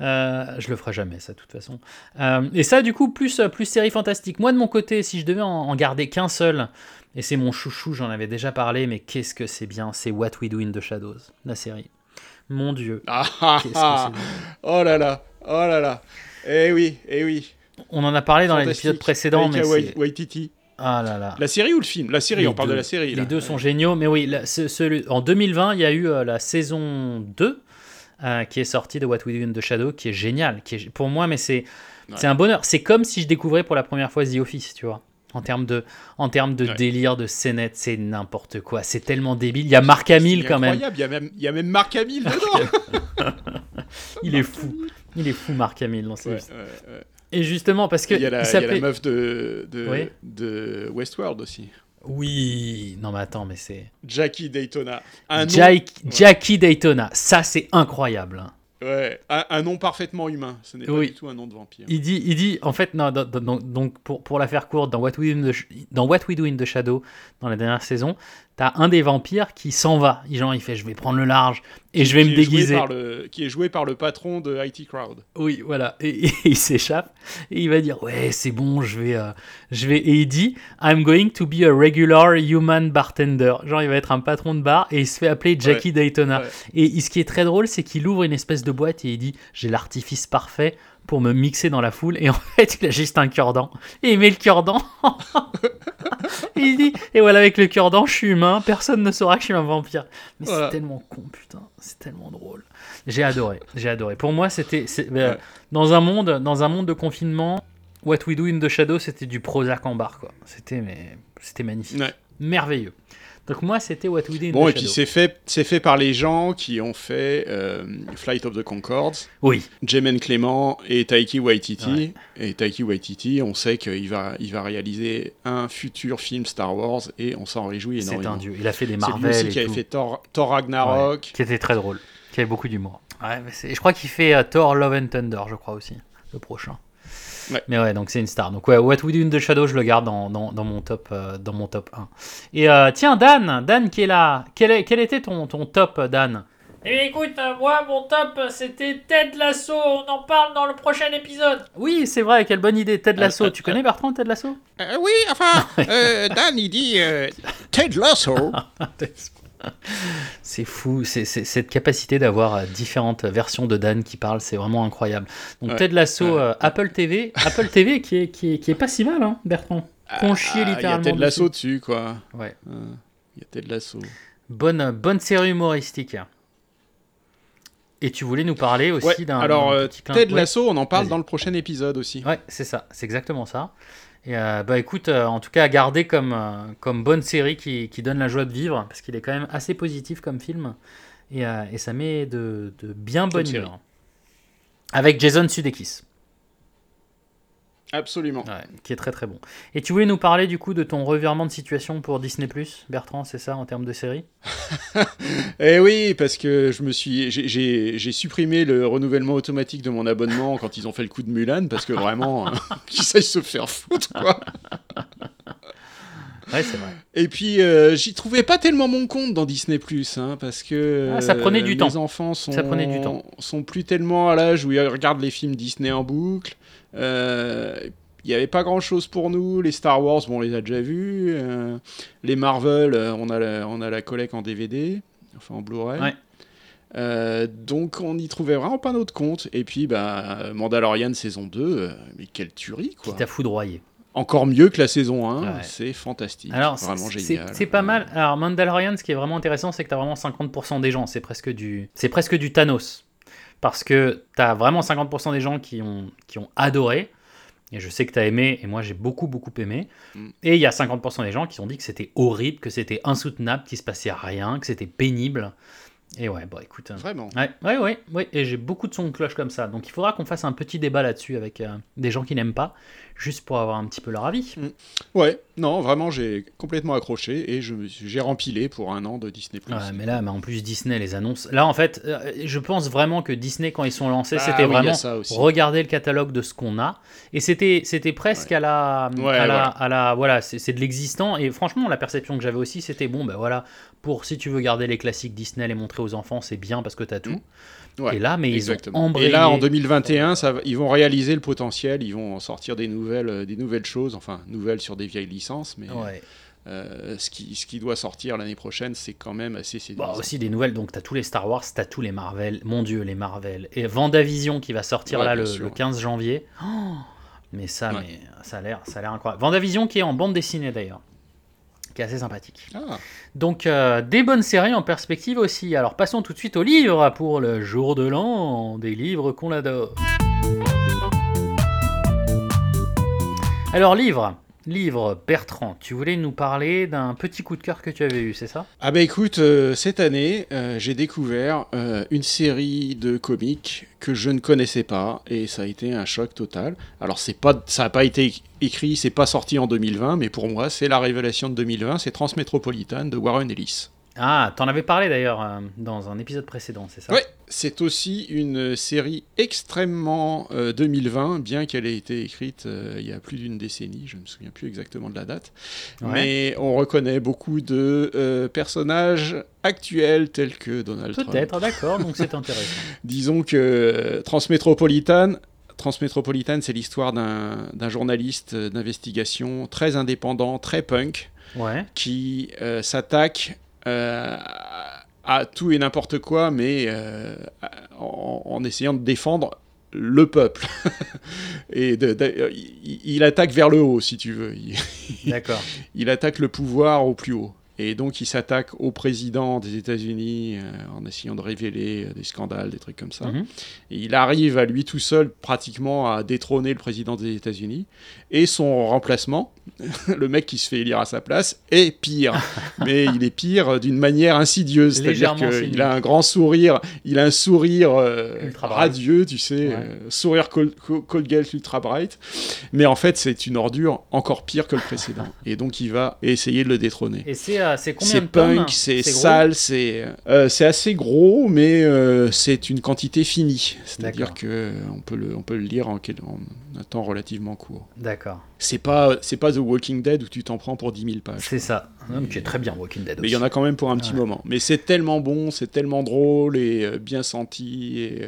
Euh, je le ferai jamais, ça, de toute façon. Euh, et ça, du coup, plus, plus série fantastique. Moi, de mon côté, si je devais en, en garder qu'un seul, et c'est mon chouchou, j'en avais déjà parlé, mais qu'est-ce que c'est bien, c'est What We Do in the Shadows, la série. Mon Dieu. Ah, ah, ah. Oh là là, oh là là. Eh oui, eh oui. On en a parlé dans l'épisode précédent, mais Waititi. Ah là là. La série ou le film? La série, Les on parle de la série. Les là. deux sont géniaux, mais oui, la- ce- celui- en 2020, il y a eu euh, la saison 2 euh, qui est sortie de What We Do in the Shadow, qui est génial, qui est, pour moi, mais c'est c'est un bonheur. C'est comme si je découvrais pour la première fois The Office, tu vois. En termes de, en termes de Ouais. délire, de scénette, c'est n'importe quoi. C'est tellement débile. Il y a Mark C'est Hamill quand même. incroyable, Il y, a même, il y a même Mark Hamill dedans. Il est fou. Il est fou, Mark Hamill, dans Ouais. Et justement, parce que Il y a la, il y a la meuf de, de Westworld aussi. Oui, non mais attends, mais c'est Jackie Daytona. Un nom, Jack- Jackie Daytona. Ça, c'est incroyable. hein. ouais, un, un nom parfaitement humain. Ce n'est pas du tout un nom de vampire. Il dit, il dit, en fait, non, donc pour, pour la faire courte, dans What, We Do in the, Sh- dans What We Do in the Shadow, dans la dernière saison, t'as un des vampires qui s'en va. Il, genre, il fait, je vais prendre le large et je vais me déguiser. le- qui est joué par le patron de IT Crowd. Oui, voilà. Et, et il s'échappe et il va dire, ouais, c'est bon, je vais, euh, je vais. Et il dit, I'm going to be a regular human bartender. Genre, il va être un patron de bar et il se fait appeler Jackie Daytona. Ouais. Et il- ce qui est très drôle, c'est qu'il ouvre une espèce de boîte et il dit J'ai l'artifice parfait pour me mixer dans la foule. Et en fait, il a juste un cure-dent. Et il met le cure-dent. il dit Et voilà, avec le cure-dent, je suis humain. Personne ne saura que je suis un vampire. Mais Voilà. c'est tellement con, putain. C'est tellement drôle. J'ai adoré. J'ai adoré. Pour moi, c'était. euh, Ouais. dans, un monde, dans un monde de confinement, What We Do in the Shadow, c'était du Prozac en bar, quoi. C'était mais, c'était magnifique. Ouais. Merveilleux. Donc, moi, c'était What We Do in Bon, the et puis c'est fait, c'est fait par les gens qui ont fait euh, Flight of the Concords, Oui. Jemaine Clément et Taiki Waititi. Ouais. Et Taiki Waititi, on sait qu'il va, il va réaliser un futur film Star Wars et on s'en réjouit C'est énormément. un dieu. Il a fait des C'est lui Marvel aussi et qui avait tout. fait Thor, Thor Ragnarok. Ouais, qui était très drôle, qui avait beaucoup d'humour. Ouais, mais c'est- je crois qu'il fait euh, Thor Love and Thunder, je crois aussi, le prochain. Ouais. Mais ouais, donc c'est une star. Donc ouais, What We Do in the Shadow, je le garde dans, dans, dans mon, top, euh, dans mon top 1. Et euh, tiens, Dan, Dan qui est là, quel, est, quel était ton, ton top, euh, Dan? Eh bien écoute, euh, moi mon top euh, c'était Ted Lasso, on en parle dans le prochain épisode. Oui, c'est vrai, quelle bonne idée, Ted Lasso. tu connais Bertrand, Ted Lasso? Euh, oui, enfin, euh, Dan, il dit euh, Ted Lasso. C'est fou, c'est cette capacité d'avoir euh, différentes versions de Dan qui parlent, c'est vraiment incroyable. Donc Ouais. Ted Lasso, Ouais. euh, Apple TV, Apple TV qui est, qui, est, qui est pas si mal, hein, Bertrand. Qu'on chie Ah, Il y a littéralement Ted Lasso dessus. quoi. Ouais. Euh, Il y a Ted Lasso. Bonne, bonne série humoristique. Et tu voulais nous parler aussi Ouais, d'un. alors, euh, Ted. Lasso, on en parle dans le prochain épisode aussi. Ouais, c'est ça, c'est exactement ça. Et euh, bah écoute, euh, en tout cas, à garder comme, euh, comme bonne série qui, qui donne la joie de vivre, parce qu'il est quand même assez positif comme film, et, et ça met de, de bien bonne humeur. Avec Jason Sudeikis, Absolument. ouais, qui est très très bon. Et tu voulais nous parler du coup de ton revirement de situation pour Disney+, Bertrand, c'est ça, en termes de série? Eh oui, parce que je me suis, j'ai- supprimé le renouvellement automatique de mon abonnement quand ils ont fait le coup de Mulan, parce que vraiment, euh, qu'ils sachent se faire foutre, quoi. Ouais, c'est vrai. Et puis, euh, j'y trouvais pas tellement mon compte dans Disney Plus, hein, parce que Ah, ça prenait du euh, temps. enfants sont, Ça prenait du temps. sont plus tellement à l'âge où ils regardent les films Disney en boucle. Euh, Il n'y avait pas grand chose pour nous. Les Star Wars, bon, on les a déjà vus. Euh, les Marvel, euh, on a la, on a la collecte en DVD, enfin en Blu-ray. Ouais. Euh, donc on n'y trouvait vraiment pas notre compte. Et puis bah, Mandalorian saison 2, euh, mais quelle tuerie quoi. Qui t'a foudroyé. Encore mieux que la saison 1, Ouais. c'est fantastique. Alors, c'est- vraiment génial. c'est pas mal. Alors, Mandalorian, ce qui est vraiment intéressant, c'est que tu as vraiment 50% des gens. C'est presque du, presque du Thanos. Parce que tu as vraiment 50% des gens qui ont, qui ont adoré. Et je sais que tu as aimé, et moi j'ai beaucoup, beaucoup aimé. Mm. Et il y a 50% des gens qui ont dit que c'était horrible, que c'était insoutenable, qu'il se passait rien, que c'était pénible. Et ouais, bon, écoute. euh, Vraiment. Ouais, ouais, ouais, ouais, et j'ai beaucoup de sons de cloche comme ça. Donc il faudra qu'on fasse un petit débat là-dessus avec euh, des gens qui n'aiment pas, juste pour avoir un petit peu leur avis. Ouais, non, vraiment, j'ai complètement accroché et j'ai rempilé pour un an de Disney+. Ouais, mais là, mais en plus Disney les annonces. Là, en fait, euh, je pense vraiment que Disney, quand ils sont lancés, Ah c'était oui, vraiment regarder le catalogue de ce qu'on a. Et c'était, presque à la, Ouais, à la, voilà. à la, voilà, c'est de l'existant. Et franchement, la perception que j'avais aussi, c'était bon, ben voilà, pour si tu veux garder les classiques Disney, les montrer aux enfants, c'est bien parce que t'as tout. Ouais, et là, mais exactement. ils ont embrayé. Et là, en 2021, ça va- ils vont réaliser le potentiel, ils vont sortir des nouvelles, euh, des nouvelles choses, enfin, nouvelles sur des vieilles licences, mais Ouais. euh, ce, qui, ce qui doit sortir l'année prochaine, c'est quand même assez séduisant. Bah, aussi des nouvelles, donc t'as tous les Star Wars, t'as tous les Marvel, mon dieu, les Marvel. Et Vendavision qui va sortir Ouais, là le, sûr. le 15 janvier. Oh, mais ça, Ouais. mais ça a l'air, ça a l'air incroyable. Vendavision qui est en bande dessinée d'ailleurs, qui est assez sympathique. Ah, Donc euh, des bonnes séries en perspective aussi. Alors passons tout de suite aux livres pour le jour de l'an, des livres qu'on adore. Alors livre, livre Bertrand, tu voulais nous parler d'un petit coup de cœur que tu avais eu, c'est ça? Ah bah écoute, euh, cette année, euh, j'ai découvert euh, une série de comics que je ne connaissais pas et ça a été un choc total. Alors c'est pas, ça n'a pas été écrit, c'est pas sorti en 2020, mais pour moi c'est la révélation de 2020, c'est Transmétropolitane de Warren Ellis. Ah, t'en avais parlé d'ailleurs euh, dans un épisode précédent, c'est ça? Ouais, c'est aussi une série extrêmement euh, 2020, bien qu'elle ait été écrite euh, il y a plus d'une décennie, je ne me souviens plus exactement de la date. Ouais. Mais on reconnaît beaucoup de euh, personnages actuels tels que Donald Trump. Peut-être, d'accord, donc c'est intéressant. Disons que euh, Transmétropolitane, Transmétropolitane, c'est l'histoire d'un d'un journaliste euh, d'investigation très indépendant, très punk, Ouais, qui euh, s'attaque euh, à- à tout et n'importe quoi, mais euh, en, en essayant de défendre le peuple. et de- de- il, il attaque vers le haut, si tu veux. D'accord. il attaque le pouvoir au plus haut. Et donc il s'attaque au président des États-Unis euh, en essayant de révéler euh, des scandales, des trucs comme ça. Mhm. Et il arrive à lui tout seul pratiquement à détrôner le président des États-Unis. Et son remplacement, le mec qui se fait élire à sa place, est pire. Mais il est pire d'une manière insidieuse. C'est-à-dire qu'il a un grand sourire, il a un sourire euh, radieux, tu sais, Ouais. euh, sourire Col- Col- Colgate ultra bright. Mais en fait, c'est une ordure encore pire que le précédent. Et donc il va essayer de le détrôner. Et c'est c'est combien de punk, c'est sale, c'est euh, c'est assez gros, mais euh, c'est une quantité finie. C'est-à-dire que euh, on peut le on peut le lire en un temps relativement court. D'accord. C'est pas, c'est pas The Walking Dead où tu t'en prends pour 10 000 pages. C'est ça. Non, mais tu es très bien Walking Dead Mais il y en a quand même pour un petit Ouais. moment. Mais c'est tellement bon, c'est tellement drôle et euh, bien senti. Et,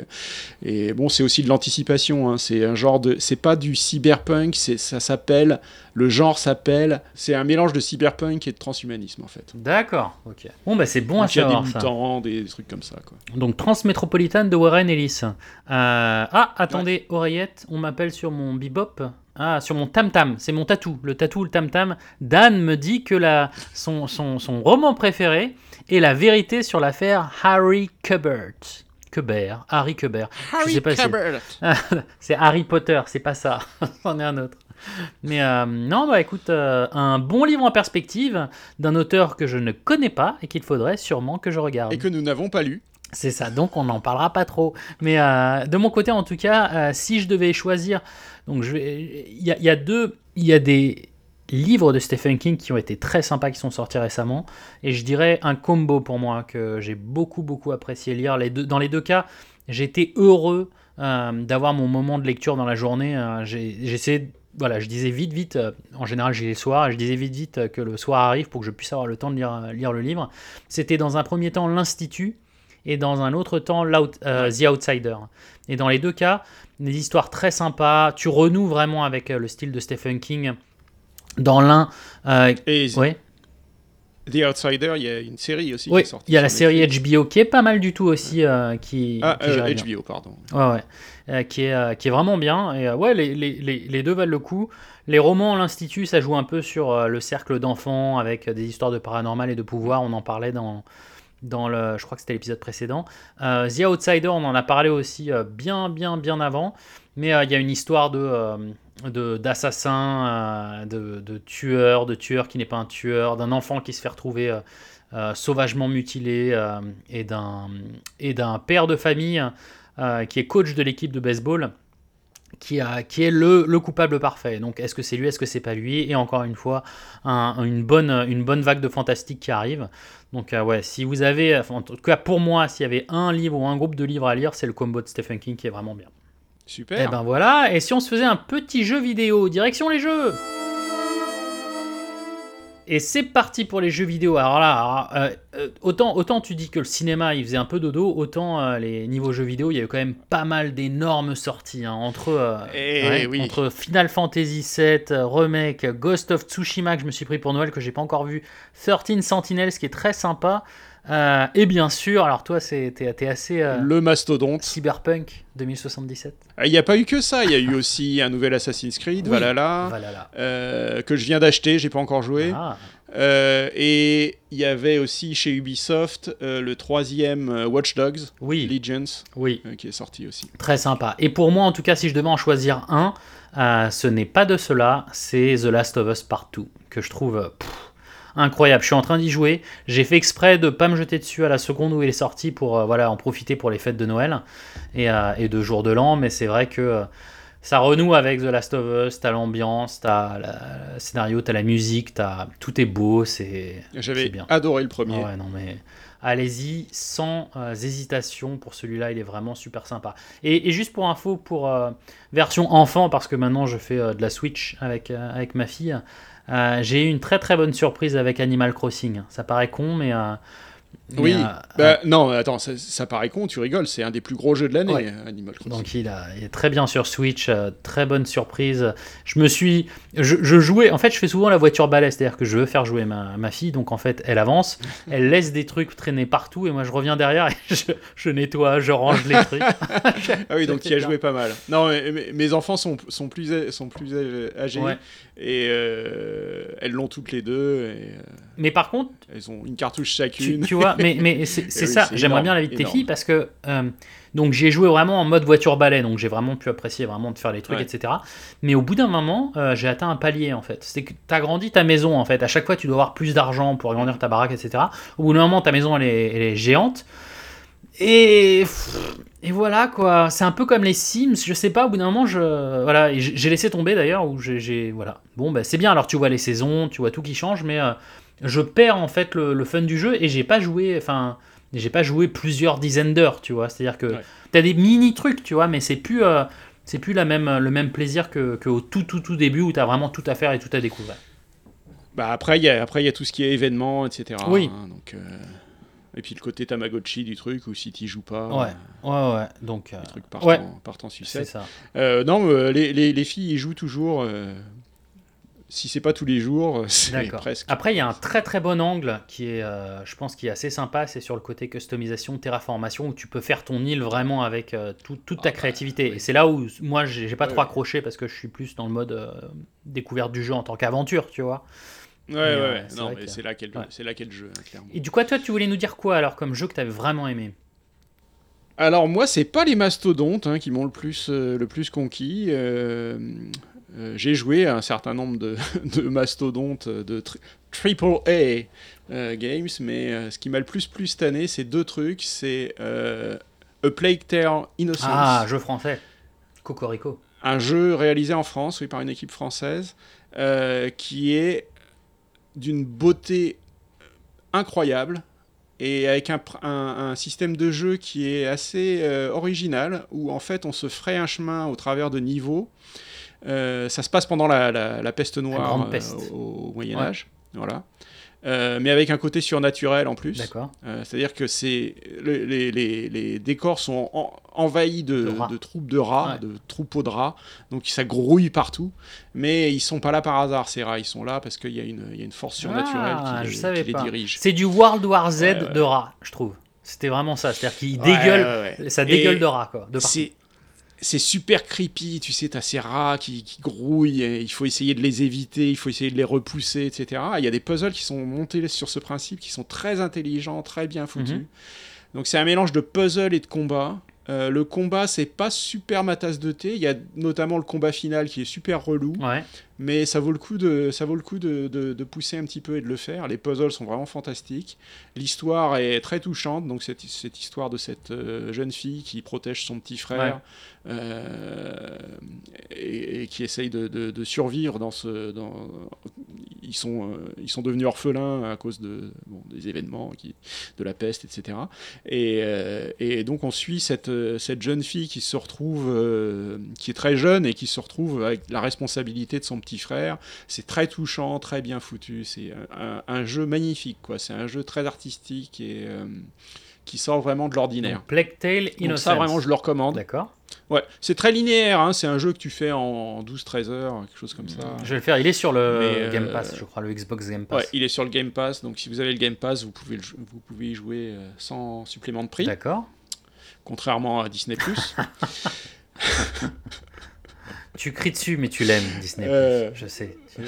et bon, c'est aussi de l'anticipation. hein. C'est un genre de. C'est pas du cyberpunk, c'est, ça s'appelle. Le genre s'appelle. C'est un mélange de cyberpunk et de transhumanisme en fait. D'accord, ok. Bon, bah c'est bon à Donc, il y a des savoir ça. mutants, des trucs comme ça. Quoi. Donc Transmétropolitane de Warren Ellis. Euh, Ah, attendez, oreillette, on m'appelle sur mon bebop. Ah, sur mon tam-tam, c'est mon tatou, le tatou, le tam-tam. Dan me dit que la, son, son, son roman préféré est la vérité sur l'affaire Harry Kubert. Kubert, Harry. Je sais pas si- c'est Harry Potter, c'est pas ça. C'en est un autre. Mais euh, non, bah écoute, euh, un bon livre en perspective d'un auteur que je ne connais pas et qu'il faudrait sûrement que je regarde. Et que nous n'avons pas lu. C'est ça, donc on n'en parlera pas trop. Mais euh, de mon côté, en tout cas, si je devais choisir, donc il y, a- deux, il y a des livres de Stephen King qui ont été très sympas, qui sont sortis récemment, et je dirais un combo pour moi que j'ai beaucoup beaucoup apprécié lire. Les deux, dans les deux cas, été heureux euh, d'avoir mon moment de lecture dans la journée. Euh, voilà, je disais vite, vite, euh, en général j'ai les soirs, je disais vite, vite euh, que le soir arrive pour que je puisse avoir le temps de lire le livre. C'était dans un premier temps l'Institut, et dans un autre temps euh, The Outsider. Et dans les deux cas, des histoires très sympas, tu renoues vraiment avec euh, le style de Stephen King. Dans l'un, euh, ouais, The Outsider, il y a une série aussi oui, qui est sortie. il y a la série Netflix. HBO qui est pas mal du tout aussi, euh, qui, Ah, qui euh, bien. HBO, pardon. Ouais, ouais. Euh, qui, est, qui est vraiment bien. Et ouais, les, les, les, deux valent le coup. Les romans, l'Institut, ça joue un peu sur le cercle d'enfants avec des histoires de paranormal et de pouvoir. On en parlait dans, dans le. Je crois que c'était l'épisode précédent. Euh, The Outsider, on en a parlé aussi euh, bien, bien, bien avant. Mais euh, il y a une histoire de. euh, de- de, de tueurs, de tueurs qui n'est pas un tueur, d'un enfant qui se fait retrouver sauvagement mutilé et d'un et d'un père de famille qui est coach de l'équipe de baseball, qui, a, qui est le, le coupable parfait. Donc est-ce que c'est lui, est-ce que c'est pas lui? Et encore une fois, un- une, bonne, une bonne vague de fantastique qui arrive. Donc euh, ouais, si vous avez, en tout cas pour moi, s'il y avait un livre ou un groupe de livres à lire, c'est le combo de Stephen King qui est vraiment bien. Super. Et ben voilà, et si on se faisait un petit jeu vidéo, direction les jeux et c'est parti pour les jeux vidéo. Alors là, alors, euh, euh, autant, autant tu dis que le cinéma il faisait un peu dodo, autant euh, les niveaux jeux vidéo, il y a eu quand même pas mal d'énormes sorties. hein, entre, euh, Eh oui. entre Final Fantasy VII, Remake, Ghost of Tsushima que je me suis pris pour Noël que j'ai pas encore vu, 13 Sentinels qui est très sympa. Euh, et bien sûr, alors toi t'es t'es assez euh, Le mastodonte. Cyberpunk 2077. Ah, Il n'y a pas eu que ça, il y a eu aussi un nouvel Assassin's Creed, Oui, Valhalla, Valhalla. euh, que je viens d'acheter, j'ai pas encore joué. Ah. Et il y avait aussi chez Ubisoft le troisième Watch Dogs, Oui, Legends, oui. qui est sorti aussi. Très sympa. Et pour moi, en tout cas, si je devais en choisir un, ce n'est pas de cela, c'est The Last of Us Part 2, que je trouve pff, incroyable. Je suis en train d'y jouer. J'ai fait exprès de pas me jeter dessus à la seconde où il est sorti pour euh, voilà, en profiter pour les fêtes de Noël et, euh, et de jour de l'an. Mais c'est vrai que euh, ça renoue avec The Last of Us. T'as l'ambiance, t'as le scénario, t'as la musique, t'as... tout est beau. C'est J'avais bien. adoré le premier. Ah ouais, non, mais allez-y sans euh, hésitation pour celui-là, il est vraiment super sympa. Et, et juste pour info, pour euh, version enfant, parce que maintenant je fais euh, de la Switch avec, avec ma fille, j'ai eu une très très bonne surprise avec Animal Crossing. Ça paraît con, mais. Mais, Oui, euh, bah, non, attends, ça, ça paraît con, tu rigoles, c'est un des plus gros jeux de l'année, Ouais. Animal Crossing. Donc il, a- il est très bien sur Switch, euh, très bonne surprise. Je me suis, je, je jouais, en fait je fais souvent la voiture balai, c'est-à-dire que je veux faire jouer ma, ma fille, donc en fait elle avance, elle laisse des trucs traîner partout et moi je reviens derrière et je, je nettoie, je range les trucs. Ah oui, donc tu as joué pas mal. Non, mais, mais- mes enfants sont, sont plus, sont plus âgés Ouais. et euh, elles l'ont toutes les deux et Mais par contre, elles ont une cartouche tu, chacune. tu vois, mais, mais c'est Eh oui, ça, j'aimerais bien la vie de tes filles parce que euh, donc j'ai joué vraiment en mode voiture balai, donc j'ai vraiment pu apprécier vraiment de faire les trucs, Ouais. etc. Mais au bout d'un moment, euh, j'ai atteint un palier en fait. C'est que tu as grandi ta maison en fait. À chaque fois, tu dois avoir plus d'argent pour agrandir ta baraque, etc. Au bout d'un moment, ta maison elle est, elle est géante. Et, et voilà quoi, c'est un peu comme les Sims, je sais pas, au bout d'un moment, je, voilà, j'ai laissé tomber d'ailleurs, j'ai- j'ai, voilà. Bon, bah, c'est bien, alors tu vois les saisons, tu vois tout qui change, mais euh, je perds en fait le, le fun du jeu et j'ai pas joué, enfin, j'ai pas joué plusieurs dizaines d'heures, tu vois, c'est-à-dire que Ouais. t'as des mini trucs, tu vois, mais c'est plus, euh, C'est plus la même, le même plaisir que, que au tout, tout, tout début où tu as vraiment tout à faire et tout à découvrir. Bah après, il y a après il y a tout ce qui est événements, etc. Oui. hein, donc, euh, Et puis le côté Tamagotchi du truc, où si tu joues pas, Ouais, euh, ouais, ouais. Donc, euh, les trucs partent, ouais, partent en c'est sucette. ça. Euh, non, les, les, les filles, ils jouent toujours. euh, si c'est pas tous les jours, c'est presque. Après, il y a un très très bon angle qui est, euh, je pense, qui est assez sympa. C'est sur le côté customisation, terraformation, où tu peux faire ton île vraiment avec euh, tout- toute ta Ah bah, créativité. oui. Et c'est là où moi, j'ai pas Ouais, trop ouais. accroché parce que je suis plus dans le mode euh, découverte du jeu en tant qu'aventure, tu vois. Ouais, Mais, ouais, Non, mais que- c'est là qu'elle ouais. qu'elle jeu, hein, clairement. Et du coup, toi, tu voulais nous dire quoi alors comme jeu que t'avais vraiment aimé? Alors moi, c'est pas les mastodontes hein, qui m'ont le plus euh, le plus conquis. Euh, euh, J'ai joué à un certain nombre de, de mastodontes euh, de tri- triple A euh, games, mais euh, ce qui m'a le plus plu cette année, c'est deux trucs. C'est A Plague Tale Innocence, Ah, jeu français. Cocorico. un jeu réalisé en France, oui, par une équipe française, qui est d'une beauté incroyable et avec un, un- un système de jeu qui est assez original, où en fait on se ferait un chemin au travers de niveaux. Euh, ça se passe pendant la, la- la peste noire euh, peste. au, au Moyen Ouais. Âge, voilà. Euh, mais avec un côté surnaturel en plus. C'est-à-dire que c'est le- les, les- les décors sont en- envahis de, De rats. de troupes de rats, Ouais. de troupeaux de rats, donc ça grouille partout. Mais ils sont pas là par hasard ces rats, ils sont là parce qu'il y, a une- il y a une force surnaturelle Ah, qui, je les, qui dirige. C'est du World War Z de rats, je trouve. C'était vraiment ça. C'est-à-dire qu'il Ouais, dégueule, ouais, ouais. ça dégueule Et de rats, quoi. De partout. C'est c'est super creepy, tu sais, t'as ces rats qui, qui grouillent, et il faut essayer de les éviter, il faut essayer de les repousser, etc. Il y a des puzzles qui sont montés sur ce principe, qui sont très intelligents, très bien foutus. Mhm. Donc c'est un mélange de puzzle et de combat. Euh, le combat, c'est pas super ma tasse de thé. Il y a notamment le combat final qui est super relou, Ouais. Mais ça vaut le coup de, ça vaut le coup de, de- de pousser un petit peu et de le faire. Les puzzles sont vraiment fantastiques. L'histoire est très touchante. Donc cette, cette histoire de cette euh, jeune fille qui protège son petit frère euh, et, et qui essaye de, de- survivre dans ce, dans, ils sont, euh, ils sont devenus orphelins à cause de bon, des événements, qui, de la peste, etc. Et, euh, et donc on suit cette, cette jeune fille qui se retrouve, euh, qui est très jeune et qui se retrouve avec la responsabilité de son petit frère. C'est très touchant, très bien foutu. C'est un, un jeu magnifique, quoi. C'est un jeu très artistique et euh, qui sort vraiment de l'ordinaire. Plague Tale Donc Innocence. ça vraiment je le recommande. D'accord. Ouais, c'est très linéaire, hein, c'est un jeu que tu fais en 12-13 heures, quelque chose comme ça. Je vais le faire. Il est sur le Mais, euh, Game Pass, je crois, le Xbox Game Pass. Ouais, il est sur le Game Pass, donc si vous avez le Game Pass, vous pouvez, le vous pouvez y jouer euh, sans supplément de prix, D'accord. contrairement à Disney+. Tu cries dessus, mais tu l'aimes, Disney. Euh. Je sais.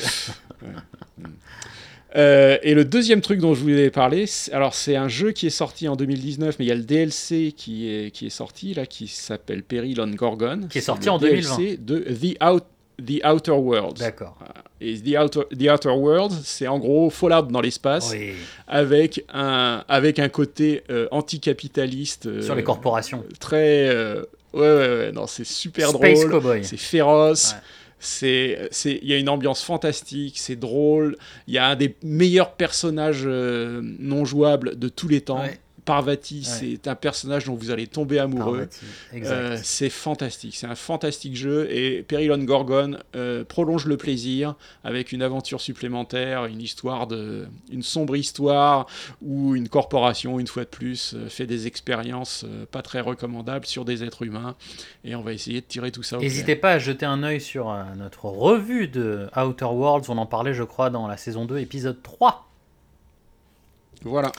Euh, et le deuxième truc dont je voulais parler, alors c'est un jeu qui est sorti en 2019, mais il y a le DLC qui est, qui est sorti, là, qui s'appelle Peril on Gorgon. Qui est sorti le en 2020. DLC de The, Out, The Outer Worlds. D'accord. Et The Outer, The Outer Worlds, c'est en gros Fallout dans l'espace, Oui. avec, un, avec un côté euh, anticapitaliste. euh, Sur les corporations. Très. Ouais, ouais, ouais, non, c'est super Space drôle. Cowboy. C'est féroce. Ouais. C'est, c'est, il y a une ambiance fantastique, c'est drôle. Il y a un des meilleurs personnages euh, non jouables de tous les temps. Ouais. Parvati, Ouais. c'est un personnage dont vous allez tomber amoureux. Euh, c'est fantastique, c'est un fantastique jeu et Peril on Gorgon euh, prolonge le plaisir avec une aventure supplémentaire, une histoire de, une sombre histoire où une corporation, une fois de plus, euh, fait des expériences pas très recommandables sur des êtres humains et on va essayer de tirer tout ça. N'hésitez pas à jeter un œil sur notre revue de Outer Worlds. On en parlait, je crois, dans la saison 2, épisode 3. Voilà.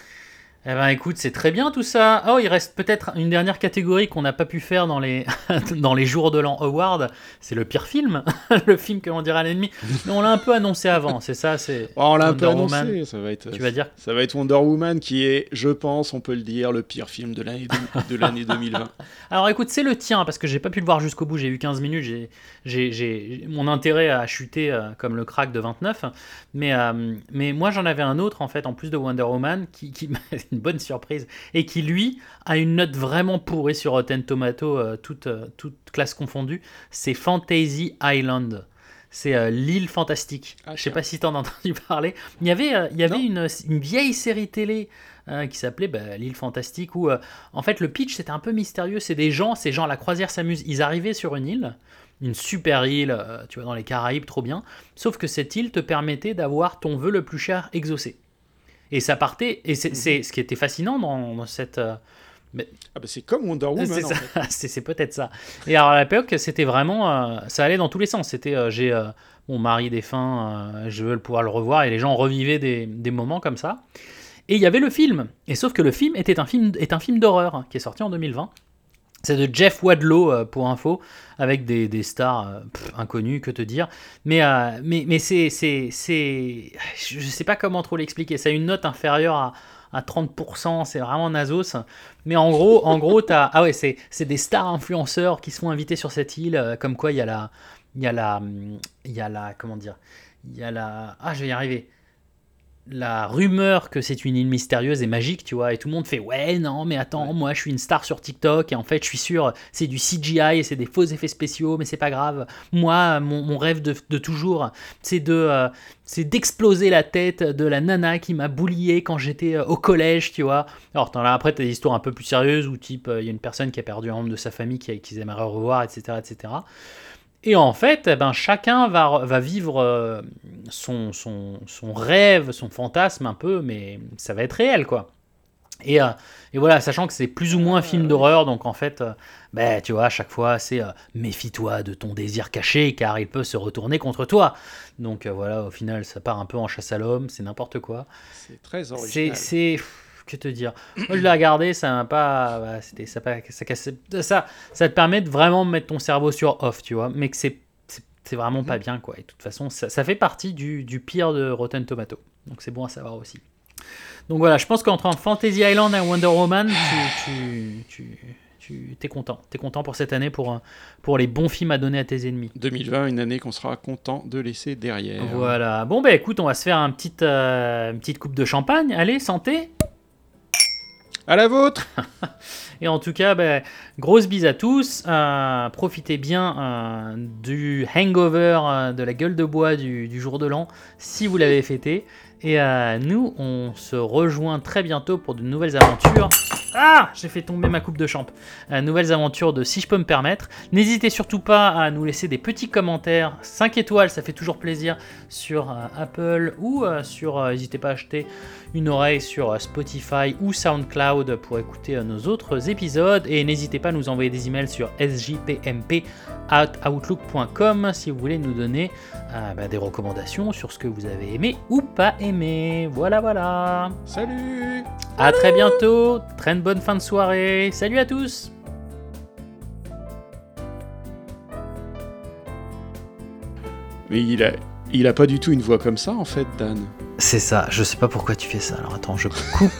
Eh ben écoute, c'est très bien tout ça. Oh, il reste peut-être une dernière catégorie qu'on n'a pas pu faire dans les, dans les jours de l'an Award. C'est le pire film. le film que l'on dira à l'ennemi. Mais on l'a un peu annoncé avant, c'est ça c'est Oh, on l'a un peu annoncé, Woman. ça va être Tu vas dire ça va être Wonder Woman qui est, je pense, on peut le dire, le pire film de l'année de, de l'année 2020. Alors écoute, c'est le tien, parce que j'ai pas pu le voir jusqu'au bout, j'ai eu 15 minutes, j'ai, j'ai, j'ai- mon intérêt a chuté euh, comme le crack de 29, mais, euh, mais moi j'en avais un autre en fait, en plus de Wonder Woman, qui, qui une bonne surprise, et qui lui a une note vraiment pourrie sur Rotten Tomato, euh, toute, euh, toute classe confondue, c'est Fantasy Island. C'est euh, l'île fantastique. Ah, je sais pas si t'en as entendu parler. Il y avait, il y avait une, une vieille série télé qui s'appelait bah, l'île fantastique où en fait le pitch c'était un peu mystérieux. C'est des gens, ces gens à la croisière s'amusent. Ils arrivaient sur une île, une super île, tu vois dans les Caraïbes, trop bien. Sauf que cette île te permettait d'avoir ton vœu le plus cher exaucé. Et ça partait. Et c'est c'est- ce qui était fascinant dans, dans cette euh, Ah bah c'est comme Wonder Woman. c'est en fait. peut-être ça. Et alors à l'époque, c'était vraiment, euh, ça allait dans tous les sens. C'était, euh, j'ai euh, mon mari défunt, je veux pouvoir le revoir, et les gens revivaient des, des moments comme ça. Et il y avait le film. Et sauf que le film était un film, est un film d'horreur qui est sorti en 2020. C'est de Jeff Wadlow euh, pour info, avec des, stars euh, pff, inconnues, que te dire. Mais, euh, c'est, c'est, c'est, je sais pas comment trop l'expliquer. Ça a une note inférieure à, à 30%, c'est vraiment nasos. Mais en gros, en gros, ah c'est, des stars influenceurs qui se font inviter sur cette île, comme quoi il y a la, il y a la, il y a la, comment dire, il y a la, ah, je vais y arriver. La rumeur que c'est une île mystérieuse et magique, tu vois, et tout le monde fait ouais, non, mais attends, moi je suis une star sur TikTok et en fait je suis sûr c'est du CGI et c'est des faux effets spéciaux, mais c'est pas grave. Moi, mon, mon rêve de, de toujours, c'est de, euh, c'est d'exploser la tête de la nana qui m'a boulié quand j'étais euh, au collège, tu vois. Alors t'en as après t'as des histoires un peu plus sérieuses où type il y a une personne qui a perdu un membre de sa famille qui qu'ils aimeraient revoir, etc., etc. Et en fait, eh ben, chacun va, va vivre euh, son, son, son rêve, son fantasme un peu, mais ça va être réel, quoi. Et, euh, et voilà, sachant que c'est plus ou moins un film d'horreur, donc en fait, euh, ben, tu vois, à chaque fois, c'est euh, méfie-toi de ton désir caché, car il peut se retourner contre toi. Donc voilà, au final, ça part un peu en chasse à l'homme, c'est n'importe quoi. C'est très original. c'est, que te dire. Moi, je l'ai regardé, ça m'a pas, bah, c'était, ça, ça, ça, ça te permet de vraiment mettre ton cerveau sur off, tu vois, mais que c'est, vraiment pas bien, quoi. Et de toute façon, ça, ça fait partie du, du pire de Rotten Tomato. Donc c'est bon à savoir aussi. Donc voilà, je pense qu'entre Fantasy Island et Wonder Woman, tu, tu, tu, tu t'es content. T'es content pour cette année, pour, pour les bons films à donner à tes ennemis. 2020, une année qu'on sera content de laisser derrière. Voilà. Bon, bah écoute, on va se faire un petit, euh, une petite coupe de champagne. Allez, santé À la vôtre Et en tout cas, ben, grosse bise à tous. Euh, profitez bien euh, du hangover euh, de la gueule de bois du, du jour de l'an, si vous l'avez fêté. Et nous, on se rejoint très bientôt pour de nouvelles aventures. Ah J'ai fait tomber ma coupe de champ. Euh, nouvelles aventures de Si je peux me permettre. N'hésitez surtout pas à nous laisser des petits commentaires. 5 étoiles, ça fait toujours plaisir sur euh, Apple ou euh, sur. N'hésitez pas à acheter une oreille sur Spotify ou SoundCloud pour écouter nos autres épisodes. Et n'hésitez pas à nous envoyer des emails sur sjpmp.outlook.com si vous voulez nous donner bah, des recommandations sur ce que vous avez aimé ou pas aimé. Voilà, voilà. Salut À très bientôt. Très bonne fin de soirée. Salut à tous. Mais il a, il a pas du tout une voix comme ça en fait, Dan. C'est ça. Je sais pas pourquoi tu fais ça. Alors attends, je coupe